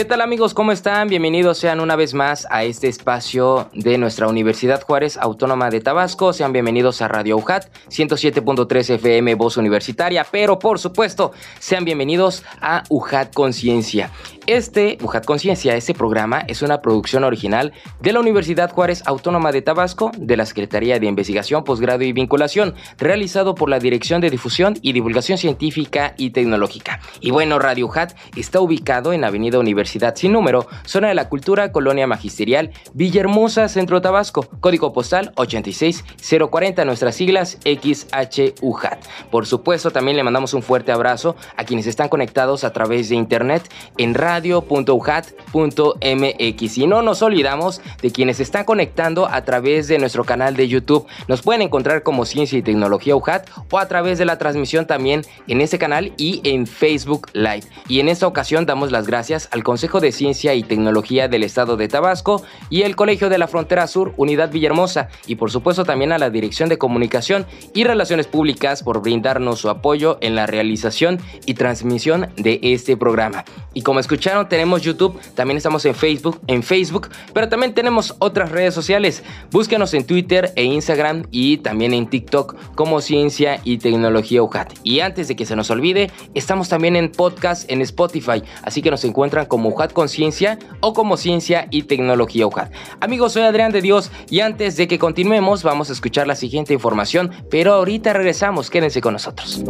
¿Qué tal amigos? ¿Cómo están? Bienvenidos sean una vez más a este espacio de nuestra Universidad Juárez Autónoma de Tabasco. Sean bienvenidos a Radio UJAT 107.3 FM Voz Universitaria, pero por supuesto, sean bienvenidos a UJAT Conciencia. Este, UJAT Conciencia, este programa es una producción original de la Universidad Juárez Autónoma de Tabasco, de la Secretaría de Investigación, Posgrado y Vinculación, realizado por la Dirección de Difusión y Divulgación Científica y Tecnológica. Y bueno, Radio UJAT está ubicado en Avenida Universidad Sin Número, Zona de la Cultura, Colonia Magisterial, Villahermosa, Centro Tabasco, código postal 86040, nuestras siglas XHUJAT. Por supuesto, también le mandamos un fuerte abrazo a quienes están conectados a través de internet en radio radio.ujat.mx. Y no nos olvidamos de quienes están conectando a través de nuestro canal de YouTube. Nos pueden encontrar como Ciencia y Tecnología UJAT o a través de la transmisión también en ese canal y en Facebook Live. Y en esta ocasión damos las gracias al Consejo de Ciencia y Tecnología del Estado de Tabasco y el Colegio de la Frontera Sur, Unidad Villahermosa, y por supuesto también a la Dirección de Comunicación y Relaciones Públicas por brindarnos su apoyo en la realización y transmisión de este programa. Y como escuchamos, tenemos YouTube, también estamos en Facebook, en Facebook, pero también tenemos otras redes sociales. Búsquenos en Twitter e Instagram y también en TikTok como Ciencia y Tecnología UJAT. Y antes de que se nos olvide, estamos también en podcast en Spotify, así que nos encuentran como UJAT Conciencia o como Ciencia y Tecnología UJAT. Amigos, soy Adrián de Dios y antes de que continuemos vamos a escuchar la siguiente información, pero ahorita regresamos, quédense con nosotros.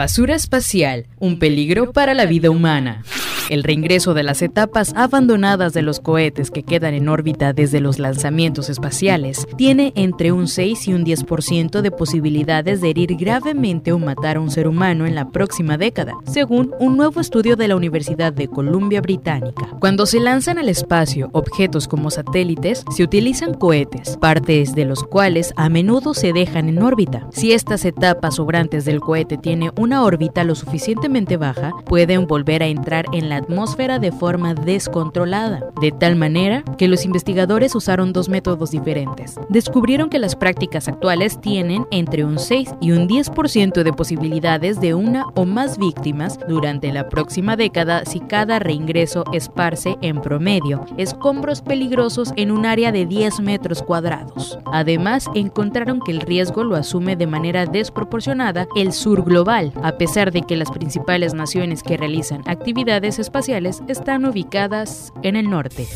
Basura espacial, un peligro para la vida humana. El reingreso de las etapas abandonadas de los cohetes que quedan en órbita desde los lanzamientos espaciales tiene entre un 6 y un 10% de posibilidades de herir gravemente o matar a un ser humano en la próxima década, según un nuevo estudio de la Universidad de Columbia Británica. Cuando se lanzan al espacio objetos como satélites, se utilizan cohetes, partes de los cuales a menudo se dejan en órbita. Si estas etapas sobrantes del cohete tienen una órbita lo suficientemente baja, pueden volver a entrar en la atmósfera de forma descontrolada, de tal manera que los investigadores usaron dos métodos diferentes. Descubrieron que las prácticas actuales tienen entre un 6 y un 10% de posibilidades de una o más víctimas durante la próxima década si cada reingreso esparce en promedio escombros peligrosos en un área de 10 metros cuadrados. Además, encontraron que el riesgo lo asume de manera desproporcionada el sur global, a pesar de que las principales naciones que realizan actividades espaciales están ubicadas en el norte.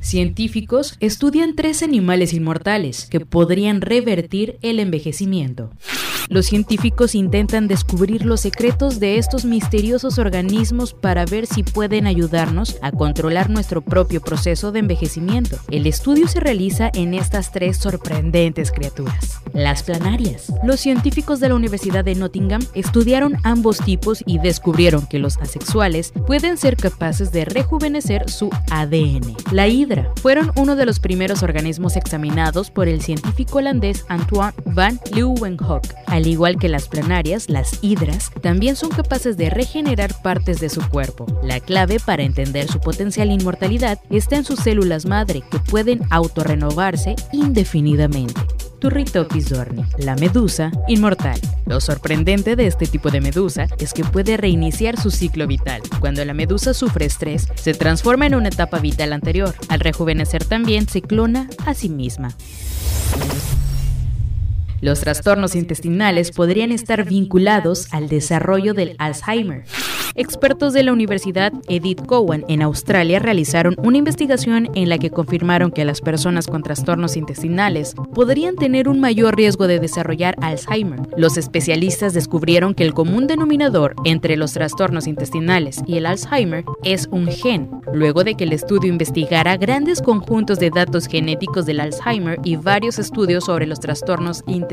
Científicos estudian tres animales inmortales que podrían revertir el envejecimiento. Los científicos intentan descubrir los secretos de estos misteriosos organismos para ver si pueden ayudarnos a controlar nuestro propio proceso de envejecimiento. El estudio se realiza en estas tres sorprendentes criaturas. Las planarias. Los científicos de la Universidad de Nottingham estudiaron ambos tipos y descubrieron que los asexuales pueden ser capaces de rejuvenecer su ADN. La hidra fueron uno de los primeros organismos examinados por el científico holandés Antoine van Leeuwenhoek. Al igual que las planarias, las hidras también son capaces de regenerar partes de su cuerpo. La clave para entender su potencial inmortalidad está en sus células madre que pueden autorrenovarse indefinidamente. Turritopis dorni, la medusa inmortal. Lo sorprendente de este tipo de medusa es que puede reiniciar su ciclo vital. Cuando la medusa sufre estrés, se transforma en una etapa vital anterior. Al rejuvenecer también se clona a sí misma. Los trastornos intestinales podrían estar vinculados al desarrollo del Alzheimer. Expertos de la Universidad Edith Cowan en Australia realizaron una investigación en la que confirmaron que las personas con trastornos intestinales podrían tener un mayor riesgo de desarrollar Alzheimer. Los especialistas descubrieron que el común denominador entre los trastornos intestinales y el Alzheimer es un gen, luego de que el estudio investigara grandes conjuntos de datos genéticos del Alzheimer y varios estudios sobre los trastornos intestinales,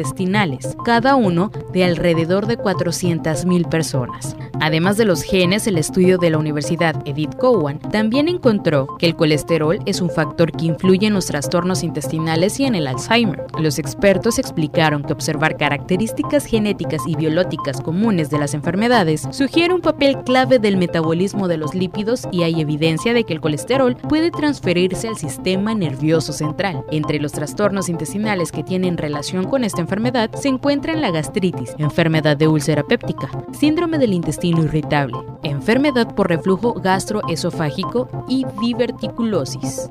cada uno de alrededor de 400.000 personas. Además de los genes, el estudio de la Universidad Edith Cowan también encontró que el colesterol es un factor que influye en los trastornos intestinales y en el Alzheimer. Los expertos explicaron que observar características genéticas y biológicas comunes de las enfermedades sugiere un papel clave del metabolismo de los lípidos y hay evidencia de que el colesterol puede transferirse al sistema nervioso central. Entre los trastornos intestinales que tienen relación con esta enfermedad se encuentran la gastritis, enfermedad de úlcera péptica, síndrome del intestino irritable, enfermedad por reflujo gastroesofágico y diverticulosis.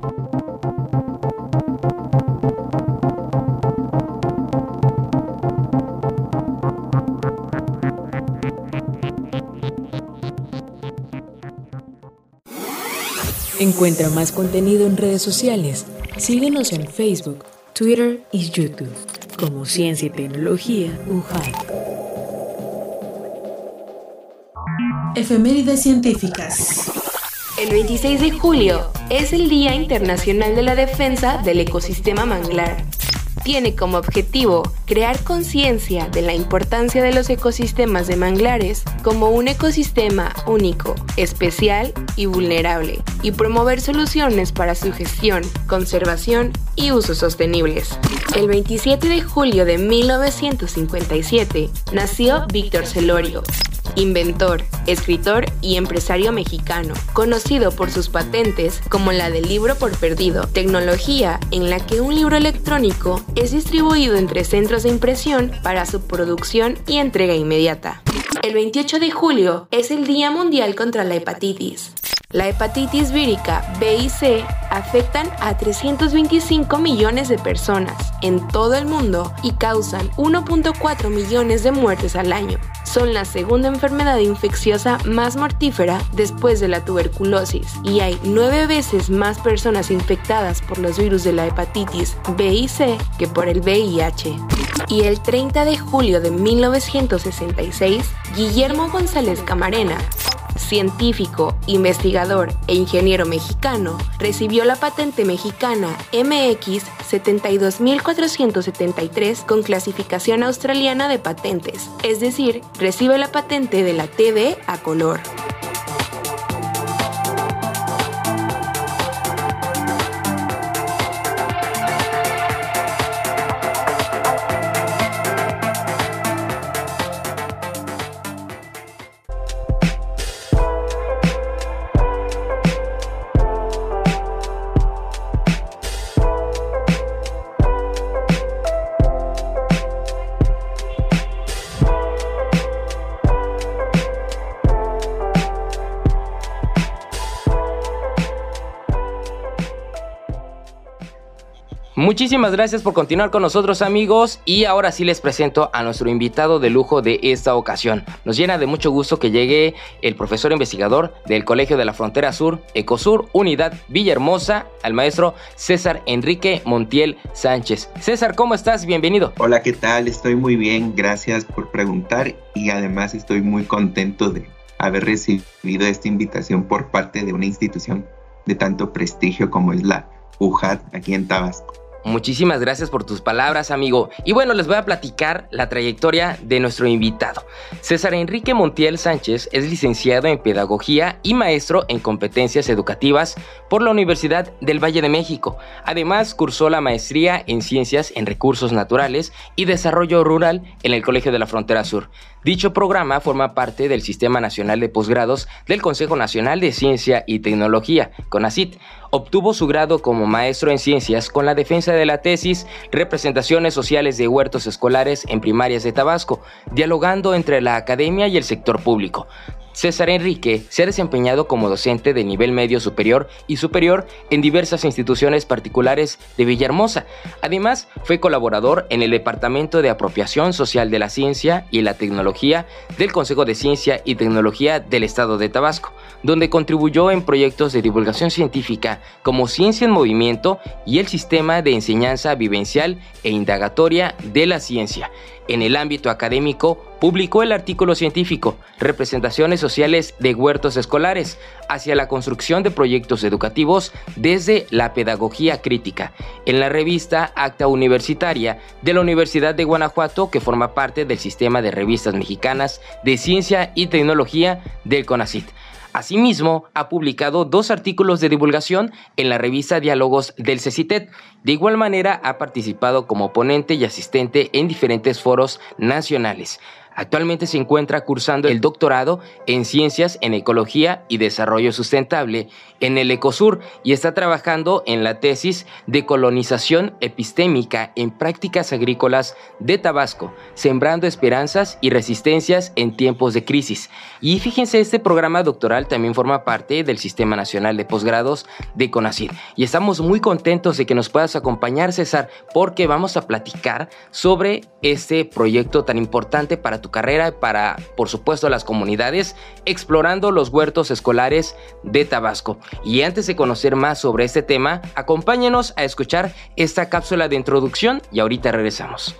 Encuentra más contenido en redes sociales. Síguenos en Facebook, Twitter y YouTube como Ciencia y Tecnología UJAI. Efemérides científicas. El 26 de julio es el Día Internacional de la Defensa del Ecosistema Manglar. Tiene como objetivo crear conciencia de la importancia de los ecosistemas de manglares como un ecosistema único, especial y vulnerable, y promover soluciones para su gestión, conservación y usos sostenibles. El 27 de julio de 1957 nació Víctor Celorio, inventor, escritor y empresario mexicano, conocido por sus patentes como la del libro por perdido, tecnología en la que un libro electrónico es distribuido entre centros de impresión para su producción y entrega inmediata. El 28 de julio es el Día Mundial contra la Hepatitis. La hepatitis vírica B y C afectan a 325 millones de personas en todo el mundo y causan 1.4 millones de muertes al año. Son la segunda enfermedad infecciosa más mortífera después de la tuberculosis y hay nueve veces más personas infectadas por los virus de la hepatitis B y C que por el VIH. Y el 30 de julio de 1966, Guillermo González Camarena científico, investigador e ingeniero mexicano, recibió la patente mexicana MX 72473 con clasificación australiana de patentes, es decir, recibe la patente de la TV a color. Muchísimas gracias por continuar con nosotros amigos y ahora sí les presento a nuestro invitado de lujo de esta ocasión. Nos llena de mucho gusto que llegue el profesor investigador del Colegio de la Frontera Sur, Ecosur, Unidad Villahermosa, al maestro César Enrique Montiel Sánchez. César, ¿cómo estás? Bienvenido. Hola, ¿qué tal? Estoy muy bien, gracias por preguntar y además estoy muy contento de haber recibido esta invitación por parte de una institución de tanto prestigio como es la UJAT aquí en Tabasco. Muchísimas gracias por tus palabras, amigo. Y bueno, les voy a platicar la trayectoria de nuestro invitado. César Enrique Montiel Sánchez es licenciado en Pedagogía y maestro en Competencias Educativas por la Universidad del Valle de México. Además, cursó la maestría en Ciencias en Recursos Naturales y Desarrollo Rural en el Colegio de la Frontera Sur. Dicho programa forma parte del Sistema Nacional de Posgrados del Consejo Nacional de Ciencia y Tecnología, CONACIT. Obtuvo su grado como maestro en ciencias con la defensa de la tesis Representaciones sociales de huertos escolares en primarias de Tabasco, dialogando entre la academia y el sector público. César Enrique se ha desempeñado como docente de nivel medio superior y superior en diversas instituciones particulares de Villahermosa. Además, fue colaborador en el Departamento de Apropiación Social de la Ciencia y la Tecnología del Consejo de Ciencia y Tecnología del Estado de Tabasco, donde contribuyó en proyectos de divulgación científica como Ciencia en Movimiento y el Sistema de Enseñanza Vivencial e Indagatoria de la Ciencia. En el ámbito académico, publicó el artículo científico Representaciones sociales de huertos escolares hacia la construcción de proyectos educativos desde la pedagogía crítica en la revista Acta Universitaria de la Universidad de Guanajuato que forma parte del sistema de revistas mexicanas de ciencia y tecnología del CONACIT. Asimismo, ha publicado dos artículos de divulgación en la revista Diálogos del CECITET. De igual manera, ha participado como ponente y asistente en diferentes foros nacionales. Actualmente se encuentra cursando el doctorado en Ciencias en Ecología y Desarrollo Sustentable en el Ecosur y está trabajando en la tesis de colonización epistémica en prácticas agrícolas de Tabasco, sembrando esperanzas y resistencias en tiempos de crisis. Y fíjense, este programa doctoral también forma parte del Sistema Nacional de Posgrados de CONACYT. Y estamos muy contentos de que nos puedas acompañar, César, porque vamos a platicar sobre este proyecto tan importante para carrera, para, por supuesto, las comunidades, explorando los huertos escolares de Tabasco. Y antes de conocer más sobre este tema, acompáñenos a escuchar esta cápsula de introducción y ahorita regresamos.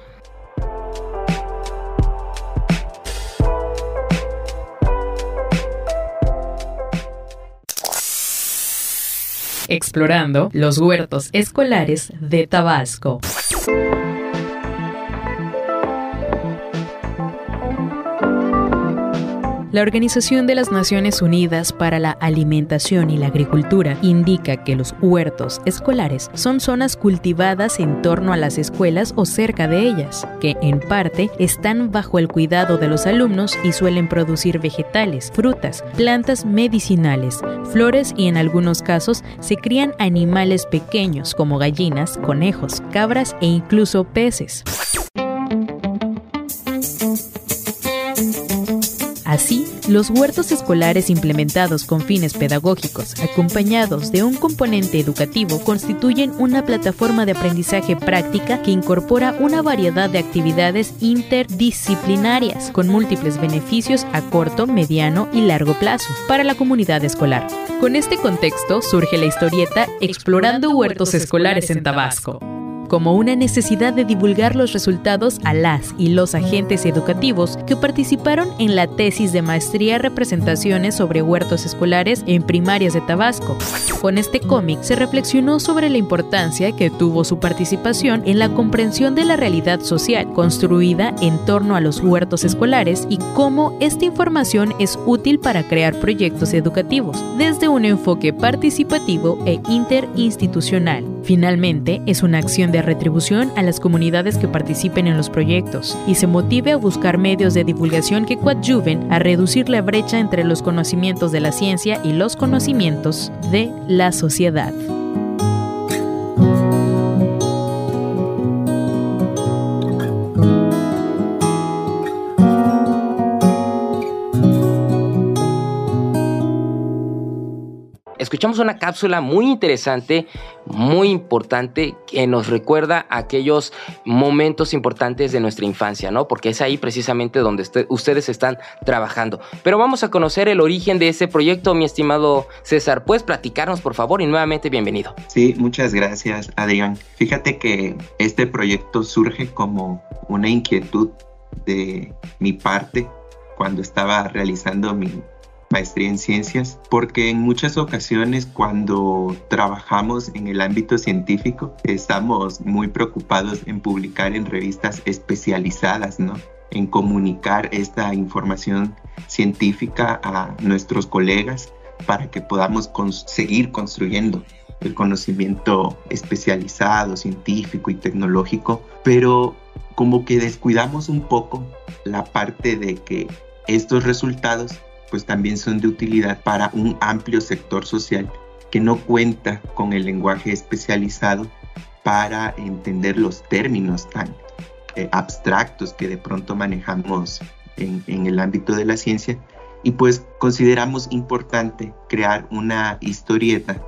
Explorando los huertos escolares de Tabasco. La Organización de las Naciones Unidas para la Alimentación y la Agricultura indica que los huertos escolares son zonas cultivadas en torno a las escuelas o cerca de ellas, que en parte están bajo el cuidado de los alumnos y suelen producir vegetales, frutas, plantas medicinales, flores y en algunos casos se crían animales pequeños como gallinas, conejos, cabras e incluso peces. Así, los huertos escolares implementados con fines pedagógicos, acompañados de un componente educativo, constituyen una plataforma de aprendizaje práctica que incorpora una variedad de actividades interdisciplinarias con múltiples beneficios a corto, mediano y largo plazo para la comunidad escolar. Con este contexto surge la historieta Explorando huertos escolares en Tabasco como una necesidad de divulgar los resultados a las y los agentes educativos que participaron en la tesis de maestría Representaciones sobre huertos escolares en primarias de Tabasco. Con este cómic se reflexionó sobre la importancia que tuvo su participación en la comprensión de la realidad social construida en torno a los huertos escolares y cómo esta información es útil para crear proyectos educativos desde un enfoque participativo e interinstitucional. Finalmente, es una acción de retribución a las comunidades que participen en los proyectos y se motive a buscar medios de divulgación que coadyuven a reducir la brecha entre los conocimientos de la ciencia y los conocimientos de la sociedad. Escuchamos una cápsula muy interesante, muy importante, que nos recuerda aquellos momentos importantes de nuestra infancia, ¿no? Porque es ahí precisamente donde ustedes están trabajando. Pero vamos a conocer el origen de ese proyecto, mi estimado César. ¿Puedes platicarnos, por favor? Y nuevamente, bienvenido. Sí, muchas gracias, Adrián. Fíjate que este proyecto surge como una inquietud de mi parte cuando estaba realizando mi maestría en ciencias, porque en muchas ocasiones cuando trabajamos en el ámbito científico estamos muy preocupados en publicar en revistas especializadas, ¿no? En comunicar esta información científica a nuestros colegas para que podamos seguir construyendo el conocimiento especializado, científico y tecnológico, pero como que descuidamos un poco la parte de que estos resultados pues también son de utilidad para un amplio sector social que no cuenta con el lenguaje especializado para entender los términos tan eh, abstractos que de pronto manejamos en, el ámbito de la ciencia. Y pues consideramos importante crear una historieta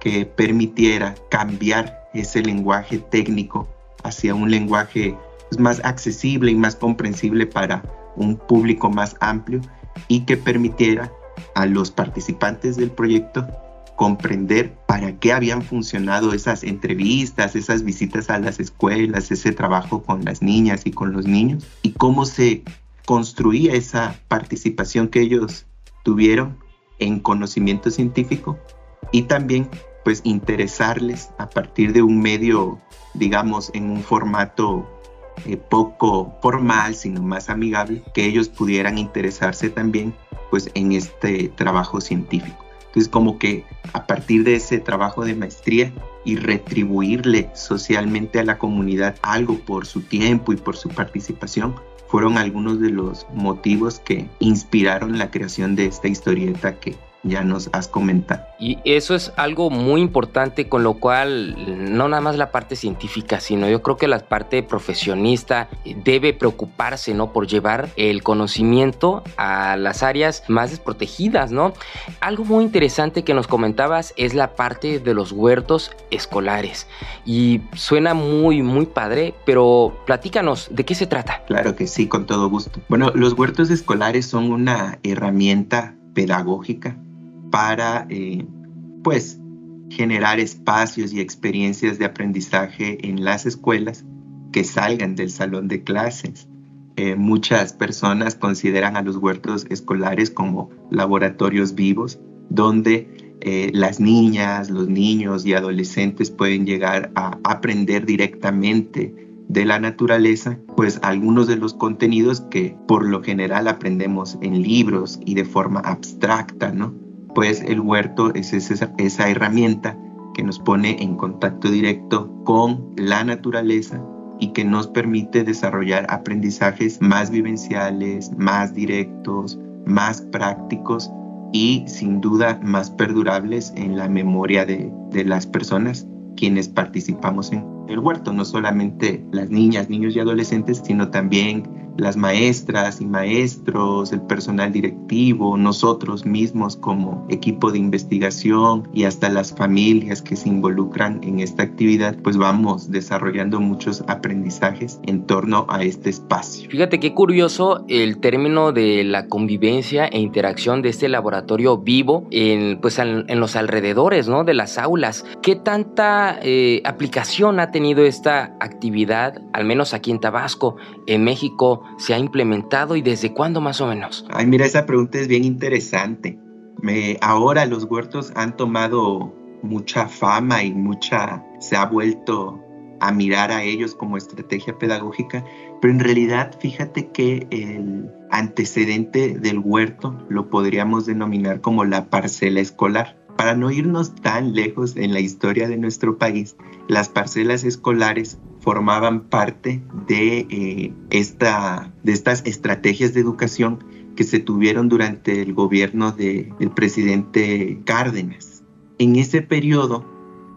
que permitiera cambiar ese lenguaje técnico hacia un lenguaje pues, más accesible y más comprensible para un público más amplio y que permitiera a los participantes del proyecto comprender para qué habían funcionado esas entrevistas, esas visitas a las escuelas, ese trabajo con las niñas y con los niños y cómo se construía esa participación que ellos tuvieron en conocimiento científico y también pues interesarles a partir de un medio, digamos, en un formato eh, poco formal, sino más amigable, que ellos pudieran interesarse también pues en este trabajo científico. Entonces como que a partir de ese trabajo de maestría y retribuirle socialmente a la comunidad algo por su tiempo y por su participación, fueron algunos de los motivos que inspiraron la creación de esta historieta que ya nos has comentado. Y eso es algo muy importante con lo cual no nada más la parte científica, sino yo creo que la parte profesionista debe preocuparse, ¿no? Por llevar el conocimiento a las áreas más desprotegidas, ¿no? Algo muy interesante que nos comentabas es la parte de los huertos escolares. Y suena muy, muy padre, pero platícanos, ¿de qué se trata? Claro que sí, con todo gusto. Bueno, los huertos escolares son una herramienta pedagógica para eh, pues generar espacios y experiencias de aprendizaje en las escuelas que salgan del salón de clases. Eh, muchas personas consideran a los huertos escolares como laboratorios vivos donde eh, las niñas, los niños y adolescentes pueden llegar a aprender directamente de la naturaleza, pues algunos de los contenidos que por lo general aprendemos en libros y de forma abstracta, ¿no? Pues el huerto es esa, herramienta que nos pone en contacto directo con la naturaleza y que nos permite desarrollar aprendizajes más vivenciales, más directos, más prácticos y sin duda más perdurables en la memoria de, las personas quienes participamos en el huerto, no solamente las niñas, niños y adolescentes, sino también las maestras y maestros, el personal directivo, nosotros mismos como equipo de investigación y hasta las familias que se involucran en esta actividad, pues vamos desarrollando muchos aprendizajes en torno a este espacio. Fíjate qué curioso el término de la convivencia e interacción de este laboratorio vivo en, pues, en, los alrededores ¿no? de las aulas. ¿Qué tanta eh, aplicación ha tenido esta actividad, al menos aquí en Tabasco, en México? Se ha implementado y desde cuándo más o menos? Ay, mira, esa pregunta es bien interesante. Ahora los huertos han tomado mucha fama y mucha, se ha vuelto a mirar a ellos como estrategia pedagógica, pero en realidad fíjate que el antecedente del huerto lo podríamos denominar como la parcela escolar. Para no irnos tan lejos en la historia de nuestro país, las parcelas escolares formaban parte de, eh, esta, de estas estrategias de educación que se tuvieron durante el gobierno del presidente Cárdenas. En ese periodo,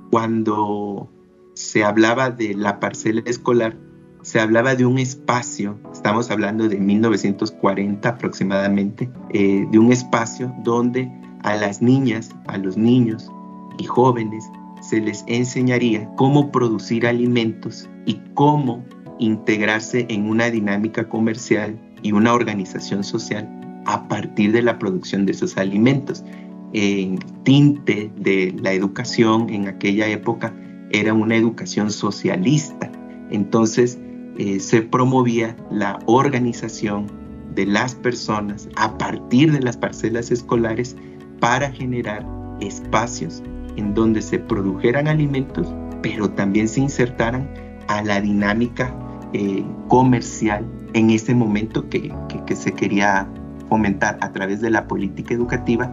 cuando se hablaba de la parcela escolar, se hablaba de un espacio, estamos hablando de 1940 aproximadamente, eh, de un espacio donde a las niñas, a los niños y jóvenes se les enseñaría cómo producir alimentos y cómo integrarse en una dinámica comercial y una organización social a partir de la producción de esos alimentos. El tinte de la educación en aquella época era una educación socialista. Entonces eh, se promovía la organización de las personas a partir de las parcelas escolares para generar espacios en donde se produjeran alimentos, pero también se insertaran a la dinámica eh, comercial en ese momento que, se quería fomentar a través de la política educativa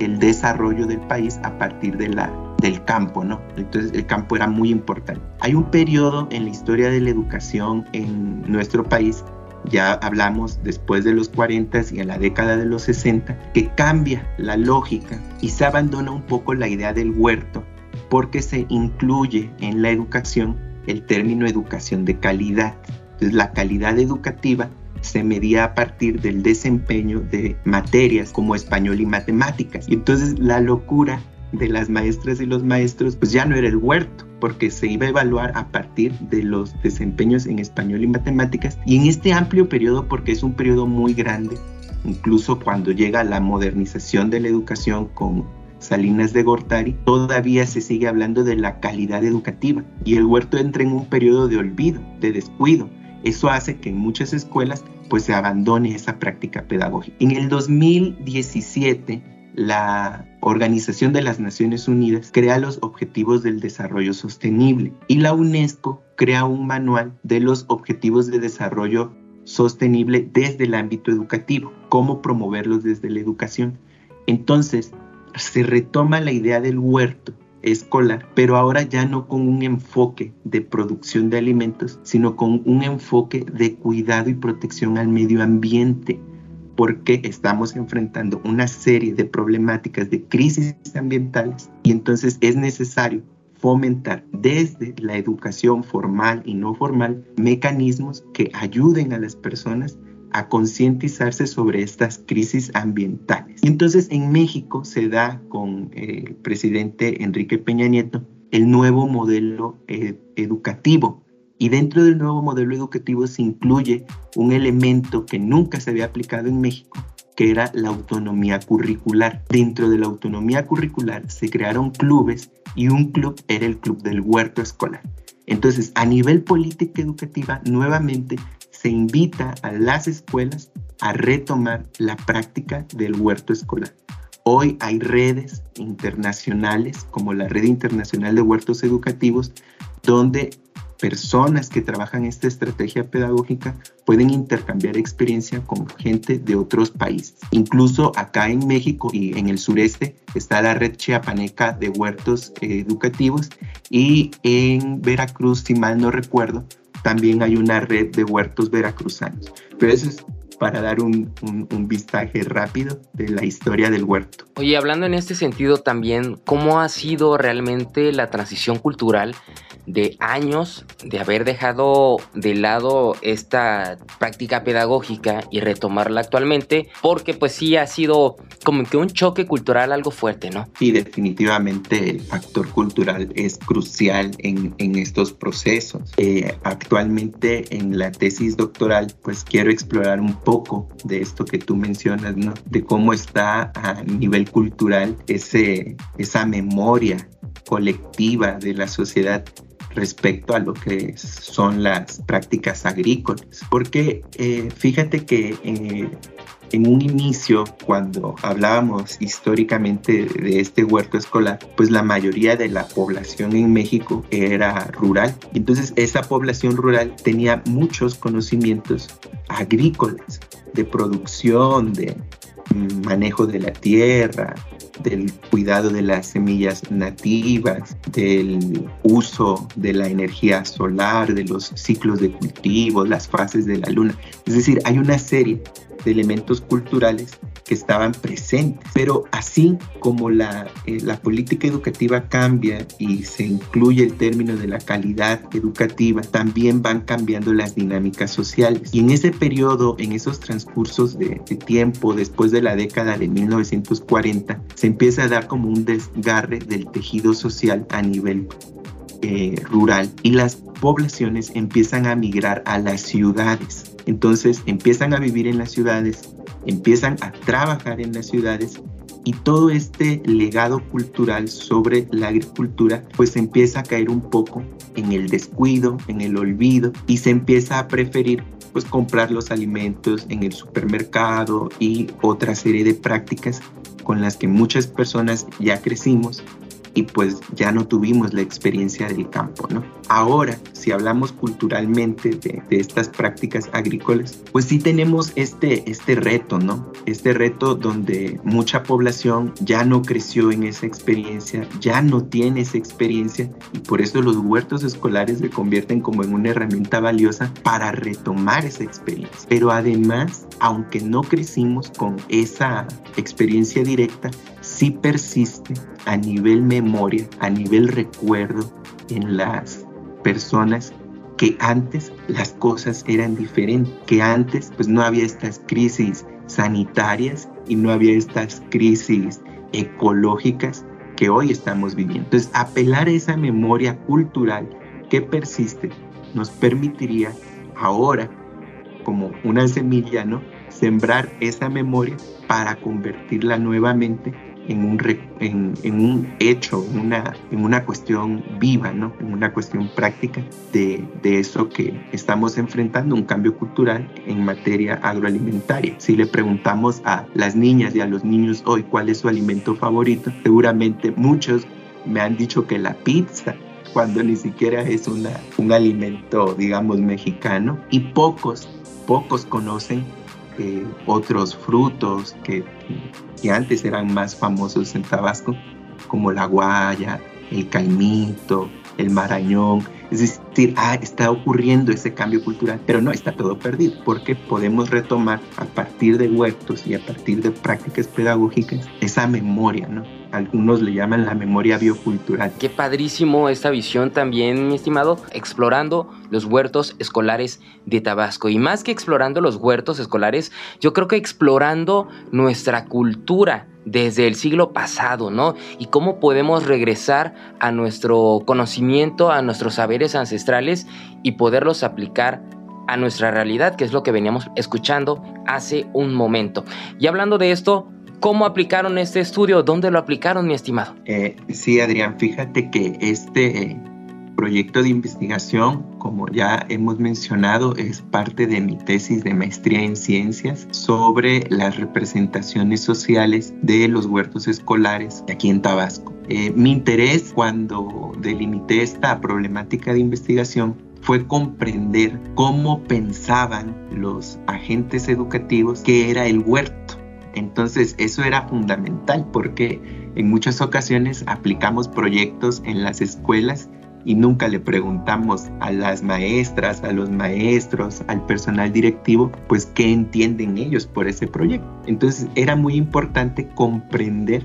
el desarrollo del país a partir de la, del campo, ¿no? Entonces el campo era muy importante. Hay un periodo en la historia de la educación en nuestro país ya hablamos después de los 40 y en la década de los 60, que cambia la lógica y se abandona un poco la idea del huerto porque se incluye en la educación el término educación de calidad. Entonces la calidad educativa se medía a partir del desempeño de materias como español y matemáticas. Y entonces la locura de las maestras y los maestros pues ya no era el huerto, porque se iba a evaluar a partir de los desempeños en español y matemáticas. Y en este amplio periodo, porque es un periodo muy grande, incluso cuando llega la modernización de la educación con Salinas de Gortari, todavía se sigue hablando de la calidad educativa y el huerto entra en un periodo de olvido, de descuido. Eso hace que en muchas escuelas pues se abandone esa práctica pedagógica. En el 2017 la Organización de las Naciones Unidas crea los Objetivos del Desarrollo Sostenible y la UNESCO crea un manual de los Objetivos de Desarrollo Sostenible desde el ámbito educativo, cómo promoverlos desde la educación. Entonces, se retoma la idea del huerto escolar, pero ahora ya no con un enfoque de producción de alimentos, sino con un enfoque de cuidado y protección al medio ambiente, porque estamos enfrentando una serie de problemáticas de crisis ambientales y entonces es necesario fomentar desde la educación formal y no formal mecanismos que ayuden a las personas a concientizarse sobre estas crisis ambientales. Y entonces en México se da con el presidente Enrique Peña Nieto el nuevo modelo eh, educativo. Y dentro del nuevo modelo educativo se incluye un elemento que nunca se había aplicado en México, que era la autonomía curricular. Dentro de la autonomía curricular se crearon clubes y un club era el club del huerto escolar. Entonces, a nivel política educativa, nuevamente se invita a las escuelas a retomar la práctica del huerto escolar. Hoy hay redes internacionales como la Red Internacional de Huertos Educativos donde personas que trabajan esta estrategia pedagógica pueden intercambiar experiencia con gente de otros países. Incluso acá en México y en el sureste está la red chiapaneca de huertos educativos y en Veracruz, si mal no recuerdo, también hay una red de huertos veracruzanos. Pero eso es para dar un, un, vistaje rápido de la historia del huerto. Oye, hablando en este sentido también, ¿cómo ha sido realmente la transición cultural de años de haber dejado de lado esta práctica pedagógica y retomarla actualmente? Porque pues sí ha sido como que un choque cultural algo fuerte, ¿no? Sí, definitivamente el factor cultural es crucial en, en estos procesos. Eh, actualmente en la tesis doctoral pues quiero explorar un poco de esto que tú mencionas. De cómo está a nivel cultural ese, esa memoria colectiva de la sociedad respecto a lo que son las prácticas agrícolas. Porque eh, fíjate que eh, en un inicio, cuando hablábamos históricamente de este huerto escolar, pues la mayoría de la población en México era rural. Entonces esa población rural tenía muchos conocimientos agrícolas, de producción, de manejo de la tierra, del cuidado de las semillas nativas, del uso de la energía solar, de los ciclos de cultivo, las fases de la luna. Es decir, hay una serie de elementos culturales que estaban presentes. Pero así como la, eh, la política educativa cambia y se incluye el término de la calidad educativa, también van cambiando las dinámicas sociales. Y en ese periodo, en esos transcursos de, tiempo, después de la década de 1940, se empieza a dar como un desgarre del tejido social a nivel eh, rural y las poblaciones empiezan a migrar a las ciudades entonces empiezan a vivir en las ciudades, empiezan a trabajar en las ciudades y todo este legado cultural sobre la agricultura pues empieza a caer un poco en el descuido, en el olvido y se empieza a preferir pues comprar los alimentos en el supermercado y otra serie de prácticas con las que muchas personas ya crecimos y pues ya no tuvimos la experiencia del campo, ¿no? Ahora, si hablamos culturalmente de, estas prácticas agrícolas, pues sí tenemos este, este reto, ¿no? Este reto donde mucha población ya no creció en esa experiencia, ya no tiene esa experiencia y por eso los huertos escolares se convierten como en una herramienta valiosa para retomar esa experiencia. Pero además, aunque no crecimos con esa experiencia directa, sí persiste a nivel memoria, a nivel recuerdo en las personas que antes las cosas eran diferentes, que antes pues no había estas crisis sanitarias y no había estas crisis ecológicas que hoy estamos viviendo. Entonces, apelar a esa memoria cultural que persiste nos permitiría ahora, como una semilla, ¿no? Sembrar esa memoria para convertirla nuevamente en un, en, un hecho, en una, en una cuestión viva, ¿no? en una cuestión práctica de, de eso que estamos enfrentando, un cambio cultural en materia agroalimentaria. Si le preguntamos a las niñas y a los niños hoy cuál es su alimento favorito, seguramente muchos me han dicho que la pizza, cuando ni siquiera es una, un alimento, digamos, mexicano, y pocos, pocos conocen otros frutos que, que, antes eran más famosos en Tabasco, como la guaya, el caimito, el marañón. Es decir, ah, está ocurriendo ese cambio cultural, pero no está todo perdido, porque podemos retomar a partir de huertos y a partir de prácticas pedagógicas esa memoria, ¿no? algunos le llaman la memoria biocultural. Qué padrísimo esta visión también, mi estimado, explorando los huertos escolares de Tabasco. Y más que explorando los huertos escolares, yo creo que explorando nuestra cultura desde el siglo pasado, ¿no? Y cómo podemos regresar a nuestro conocimiento, a nuestros saberes ancestrales y poderlos aplicar a nuestra realidad, que es lo que veníamos escuchando hace un momento. Y hablando de esto, ¿Cómo aplicaron este estudio? ¿Dónde lo aplicaron, mi estimado? Eh, sí, Adrián, fíjate que este proyecto de investigación, como ya hemos mencionado, es parte de mi tesis de maestría en ciencias sobre las representaciones sociales de los huertos escolares aquí en Tabasco. Eh, mi interés cuando delimité esta problemática de investigación fue comprender cómo pensaban los agentes educativos que era el huerto entonces eso era fundamental porque en muchas ocasiones aplicamos proyectos en las escuelas y nunca le preguntamos a las maestras, a los maestros, al personal directivo, pues qué entienden ellos por ese proyecto. Entonces era muy importante comprender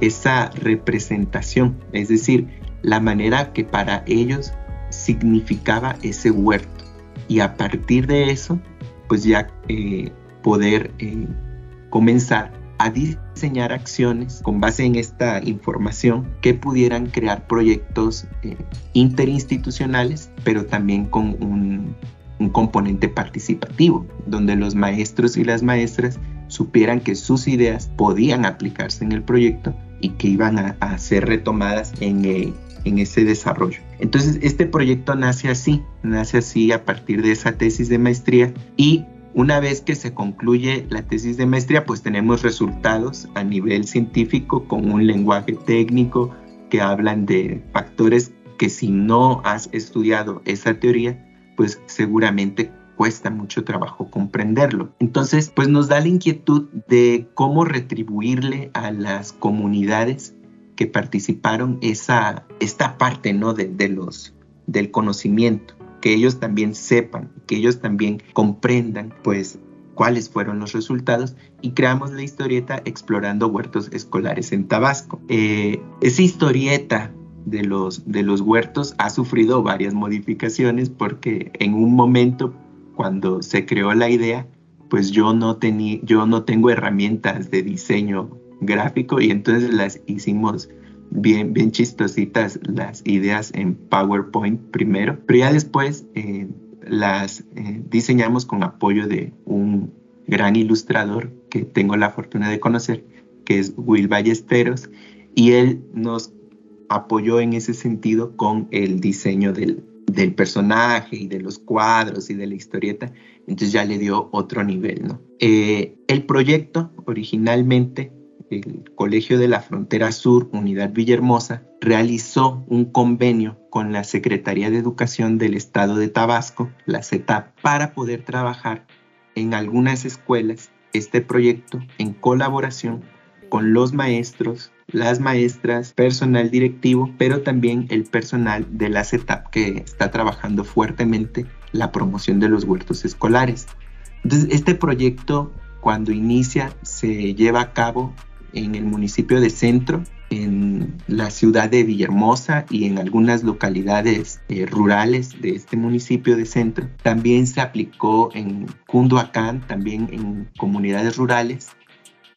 esa representación, es decir, la manera que para ellos significaba ese huerto. Y a partir de eso, pues ya eh, poder eh, comenzar a diseñar acciones con base en esta información que pudieran crear proyectos eh, interinstitucionales, pero también con un, componente participativo, donde los maestros y las maestras supieran que sus ideas podían aplicarse en el proyecto y que iban a, ser retomadas en, eh, en ese desarrollo. Entonces, este proyecto nace así, nace así a partir de esa tesis de maestría y una vez que se concluye la tesis de maestría, pues tenemos resultados a nivel científico con un lenguaje técnico que hablan de factores que si no has estudiado esa teoría, pues seguramente cuesta mucho trabajo comprenderlo. Entonces, pues nos da la inquietud de cómo retribuirle a las comunidades que participaron esa, esta parte, ¿no? De, los, del conocimiento que ellos también sepan, que ellos también comprendan, pues, cuáles fueron los resultados y creamos la historieta Explorando Huertos Escolares en Tabasco. Eh, esa historieta de los, de los huertos ha sufrido varias modificaciones porque en un momento cuando se creó la idea, pues yo no, tenía, yo no tengo herramientas de diseño gráfico y entonces las hicimos bien, bien chistositas las ideas en PowerPoint primero, pero ya después eh, las eh, diseñamos con apoyo de un gran ilustrador que tengo la fortuna de conocer, que es Will Ballesteros, y él nos apoyó en ese sentido con el diseño del, del personaje y de los cuadros y de la historieta, entonces ya le dio otro nivel. Eh, el proyecto originalmente el Colegio de la Frontera Sur, Unidad Villahermosa, realizó un convenio con la Secretaría de Educación del Estado de Tabasco, la CETAP, para poder trabajar en algunas escuelas este proyecto en colaboración con los maestros, las maestras, personal directivo, pero también el personal de la CETAP que está trabajando fuertemente la promoción de los huertos escolares. Entonces, este proyecto cuando inicia se lleva a cabo en el municipio de Centro, en la ciudad de Villahermosa y en algunas localidades eh, rurales de este municipio de centro. También se aplicó en Cunduacán, también en comunidades rurales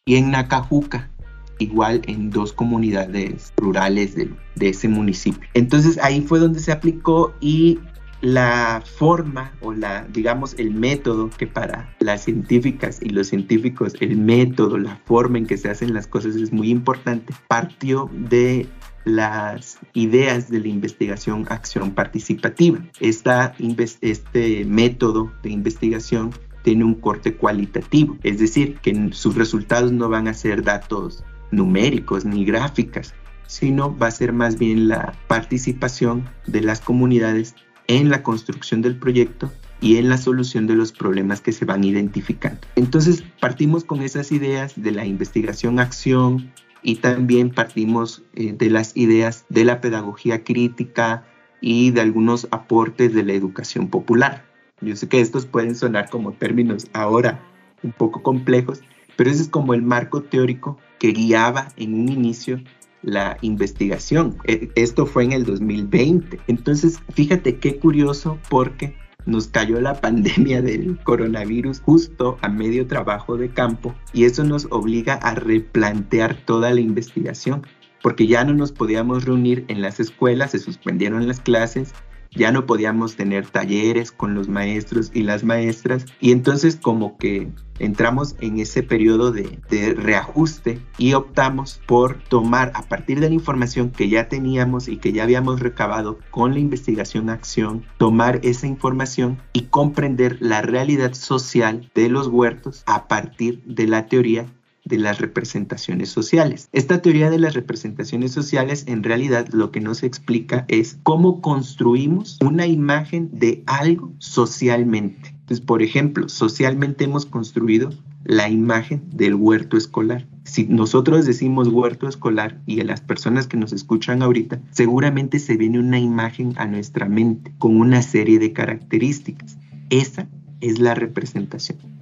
y en Nacajuca, igual en dos comunidades rurales de, de, ese municipio. Entonces ahí fue donde se aplicó y la forma o la, digamos, el método que para las científicas y los científicos, el método, la forma en que se hacen las cosas es muy importante, partió de las ideas de la investigación acción participativa. Este método de investigación tiene un corte cualitativo, es decir, que sus resultados no van a ser datos numéricos ni gráficas, sino va a ser más bien la participación de las comunidades en la construcción del proyecto y en la solución de los problemas que se van identificando. Entonces partimos con esas ideas de la investigación-acción y también partimos eh, de las ideas de la pedagogía crítica y de algunos aportes de la educación popular. Yo sé que estos pueden sonar como términos ahora un poco complejos, pero ese es como el marco teórico que guiaba en un inicio la investigación. E, esto fue en el 2020. Entonces, fíjate qué curioso porque nos cayó la pandemia del coronavirus justo a medio trabajo de campo y eso nos obliga a replantear toda la investigación porque ya no nos podíamos reunir en las escuelas, se suspendieron las clases, ya no podíamos tener talleres con los maestros y las maestras y entonces como que entramos en ese periodo de, reajuste y optamos por tomar a partir de la información que ya teníamos y que ya habíamos recabado con la investigación acción, tomar esa información y comprender la realidad social de los huertos a partir de la teoría de las representaciones sociales. Esta teoría de las representaciones sociales en realidad lo que nos explica es cómo construimos una imagen de algo socialmente. Entonces, por ejemplo, socialmente hemos construido la imagen del huerto escolar. Si nosotros decimos huerto escolar y a las personas que nos escuchan ahorita, seguramente se viene una imagen a nuestra mente con una serie de características. Esa es la representación.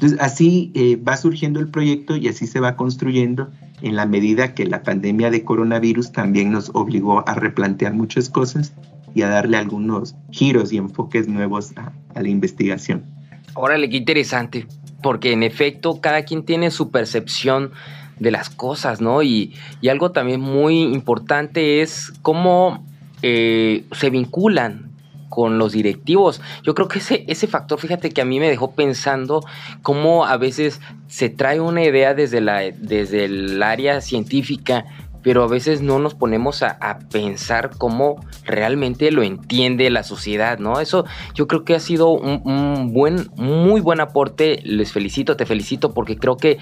Entonces, así eh, va surgiendo el proyecto y así se va construyendo en la medida que la pandemia de coronavirus también nos obligó a replantear muchas cosas y a darle algunos giros y enfoques nuevos a, la investigación. Órale, qué interesante, porque en efecto cada quien tiene su percepción de las cosas, ¿no? Y, algo también muy importante es cómo eh, se vinculan con los directivos. Yo creo que ese, ese factor, fíjate que a mí me dejó pensando cómo a veces se trae una idea desde, la, desde el área científica pero a veces no nos ponemos a, pensar cómo realmente lo entiende la sociedad, ¿no? Eso yo creo que ha sido un, un, buen, muy buen aporte. Les felicito, te felicito, porque creo que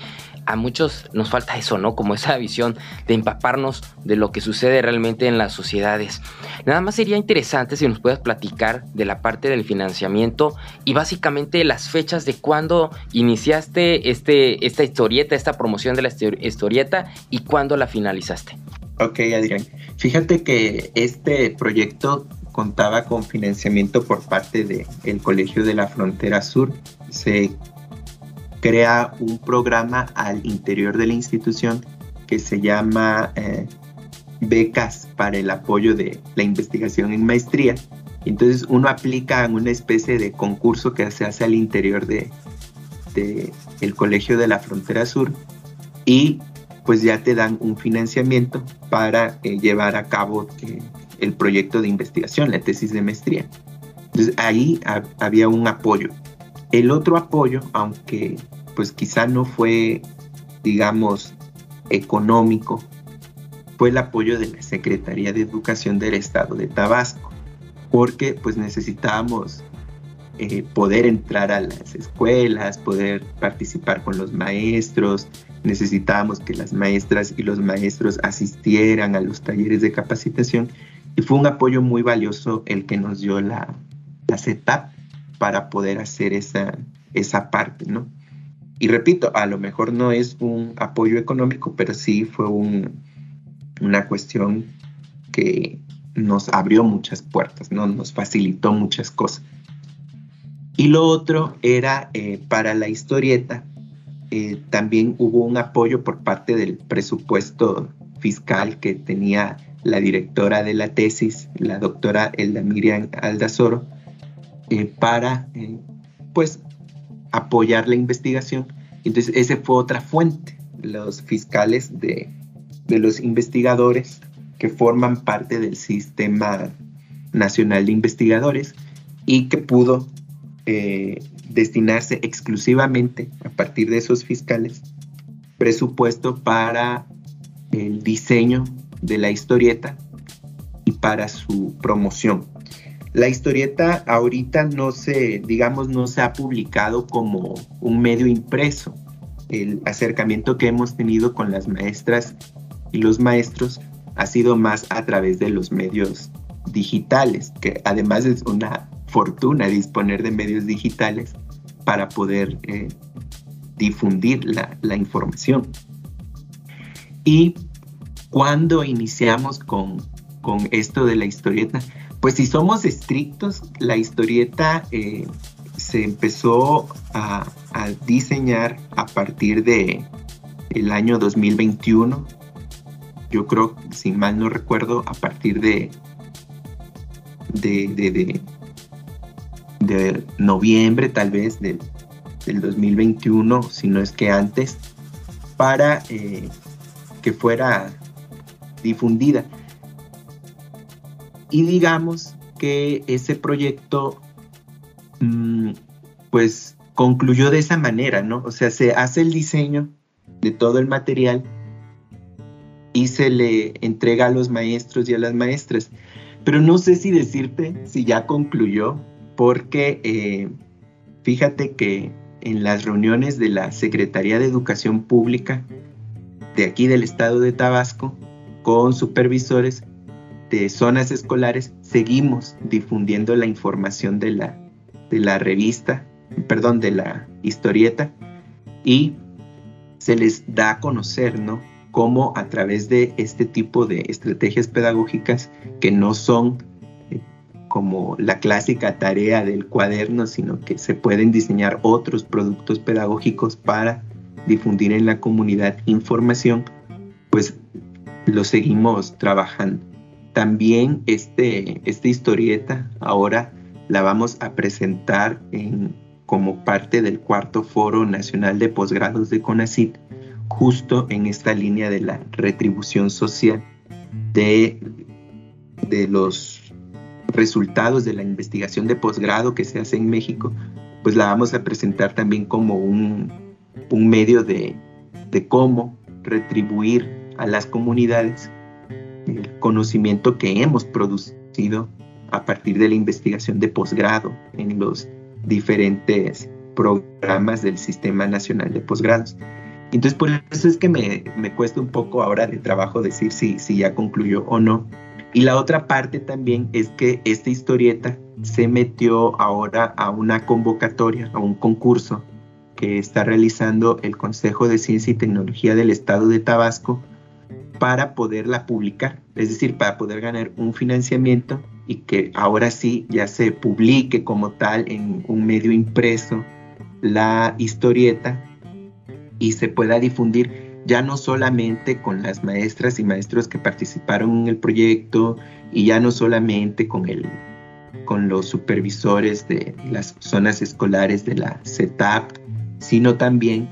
a muchos nos falta eso, ¿no? Como esa visión de empaparnos de lo que sucede realmente en las sociedades. Nada más sería interesante si nos puedes platicar de la parte del financiamiento y básicamente las fechas de cuándo iniciaste este, esta historieta, esta promoción de la historieta y cuándo la finalizaste. Ok, Adrián. Fíjate que este proyecto contaba con financiamiento por parte del Colegio de la Frontera Sur. Se crea un programa al interior de la institución que se llama eh, becas para el apoyo de la investigación en maestría. Entonces uno aplica en una especie de concurso que se hace al interior de, el Colegio de la Frontera Sur y pues ya te dan un financiamiento para eh, llevar a cabo eh, el proyecto de investigación, la tesis de maestría. Entonces ahí había un apoyo. El otro apoyo, aunque pues quizá no fue, digamos, económico, fue el apoyo de la Secretaría de Educación del Estado de Tabasco, porque pues necesitábamos eh, poder entrar a las escuelas, poder participar con los maestros, necesitábamos que las maestras y los maestros asistieran a los talleres de capacitación y fue un apoyo muy valioso el que nos dio la, la CETAP para poder hacer esa, esa parte, ¿no? Y repito, a lo mejor no es un apoyo económico, pero sí fue una cuestión que nos abrió muchas puertas, ¿no? nos facilitó muchas cosas. Y lo otro era eh, para la historieta, eh, también hubo un apoyo por parte del presupuesto fiscal que tenía la directora de la tesis, la doctora Elda Miriam Aldazoro, eh, para eh, pues apoyar la investigación. Entonces, esa fue otra fuente, los fiscales de, los investigadores que forman parte del Sistema Nacional de Investigadores y que pudo eh, destinarse exclusivamente a partir de esos fiscales presupuesto para el diseño de la historieta y para su promoción. La historieta ahorita no se, digamos, no se ha publicado como un medio impreso. El acercamiento que hemos tenido con las maestras y los maestros ha sido más a través de los medios digitales, que además es una fortuna disponer de medios digitales para poder eh, difundir la, la información. Y cuando iniciamos con, con esto de la historieta? Pues si somos estrictos, la historieta eh, se empezó a, diseñar a partir de el año 2021. Yo creo, si mal no recuerdo, a partir de, de, de, de, noviembre tal vez del, del, 2021, si no es que antes, para eh, que fuera difundida. Y digamos que ese proyecto mm, pues concluyó de esa manera, ¿no? O sea, se hace el diseño de todo el material y se le entrega a los maestros y a las maestras. Pero no sé si decirte si ya concluyó, porque eh, fíjate que en las reuniones de la Secretaría de Educación Pública de aquí del estado de Tabasco, con supervisores de zonas escolares, seguimos difundiendo la información de la, de la revista, perdón, de la historieta, y se les da a conocer, ¿no? Cómo a través de este tipo de estrategias pedagógicas que no son eh, como la clásica tarea del cuaderno, sino que se pueden diseñar otros productos pedagógicos para difundir en la comunidad información, pues lo seguimos trabajando. También este, esta historieta ahora la vamos a presentar en, como parte del cuarto foro nacional de posgrados de CONACIT, justo en esta línea de la retribución social de, los resultados de la investigación de posgrado que se hace en México, pues la vamos a presentar también como un, medio de, cómo retribuir a las comunidades conocimiento que hemos producido a partir de la investigación de posgrado en los diferentes programas del Sistema Nacional de Posgrados. Entonces, por eso es que me, me cuesta un poco ahora de trabajo decir si, si ya concluyó o no. Y la otra parte también es que esta historieta se metió ahora a una convocatoria, a un concurso que está realizando el Consejo de Ciencia y Tecnología del Estado de Tabasco para poderla publicar, es decir, para poder ganar un financiamiento y que ahora sí ya se publique como tal en un medio impreso la historieta y se pueda difundir ya no solamente con las maestras y maestros que participaron en el proyecto y ya no solamente con el con los supervisores de las zonas escolares de la CETAP, sino también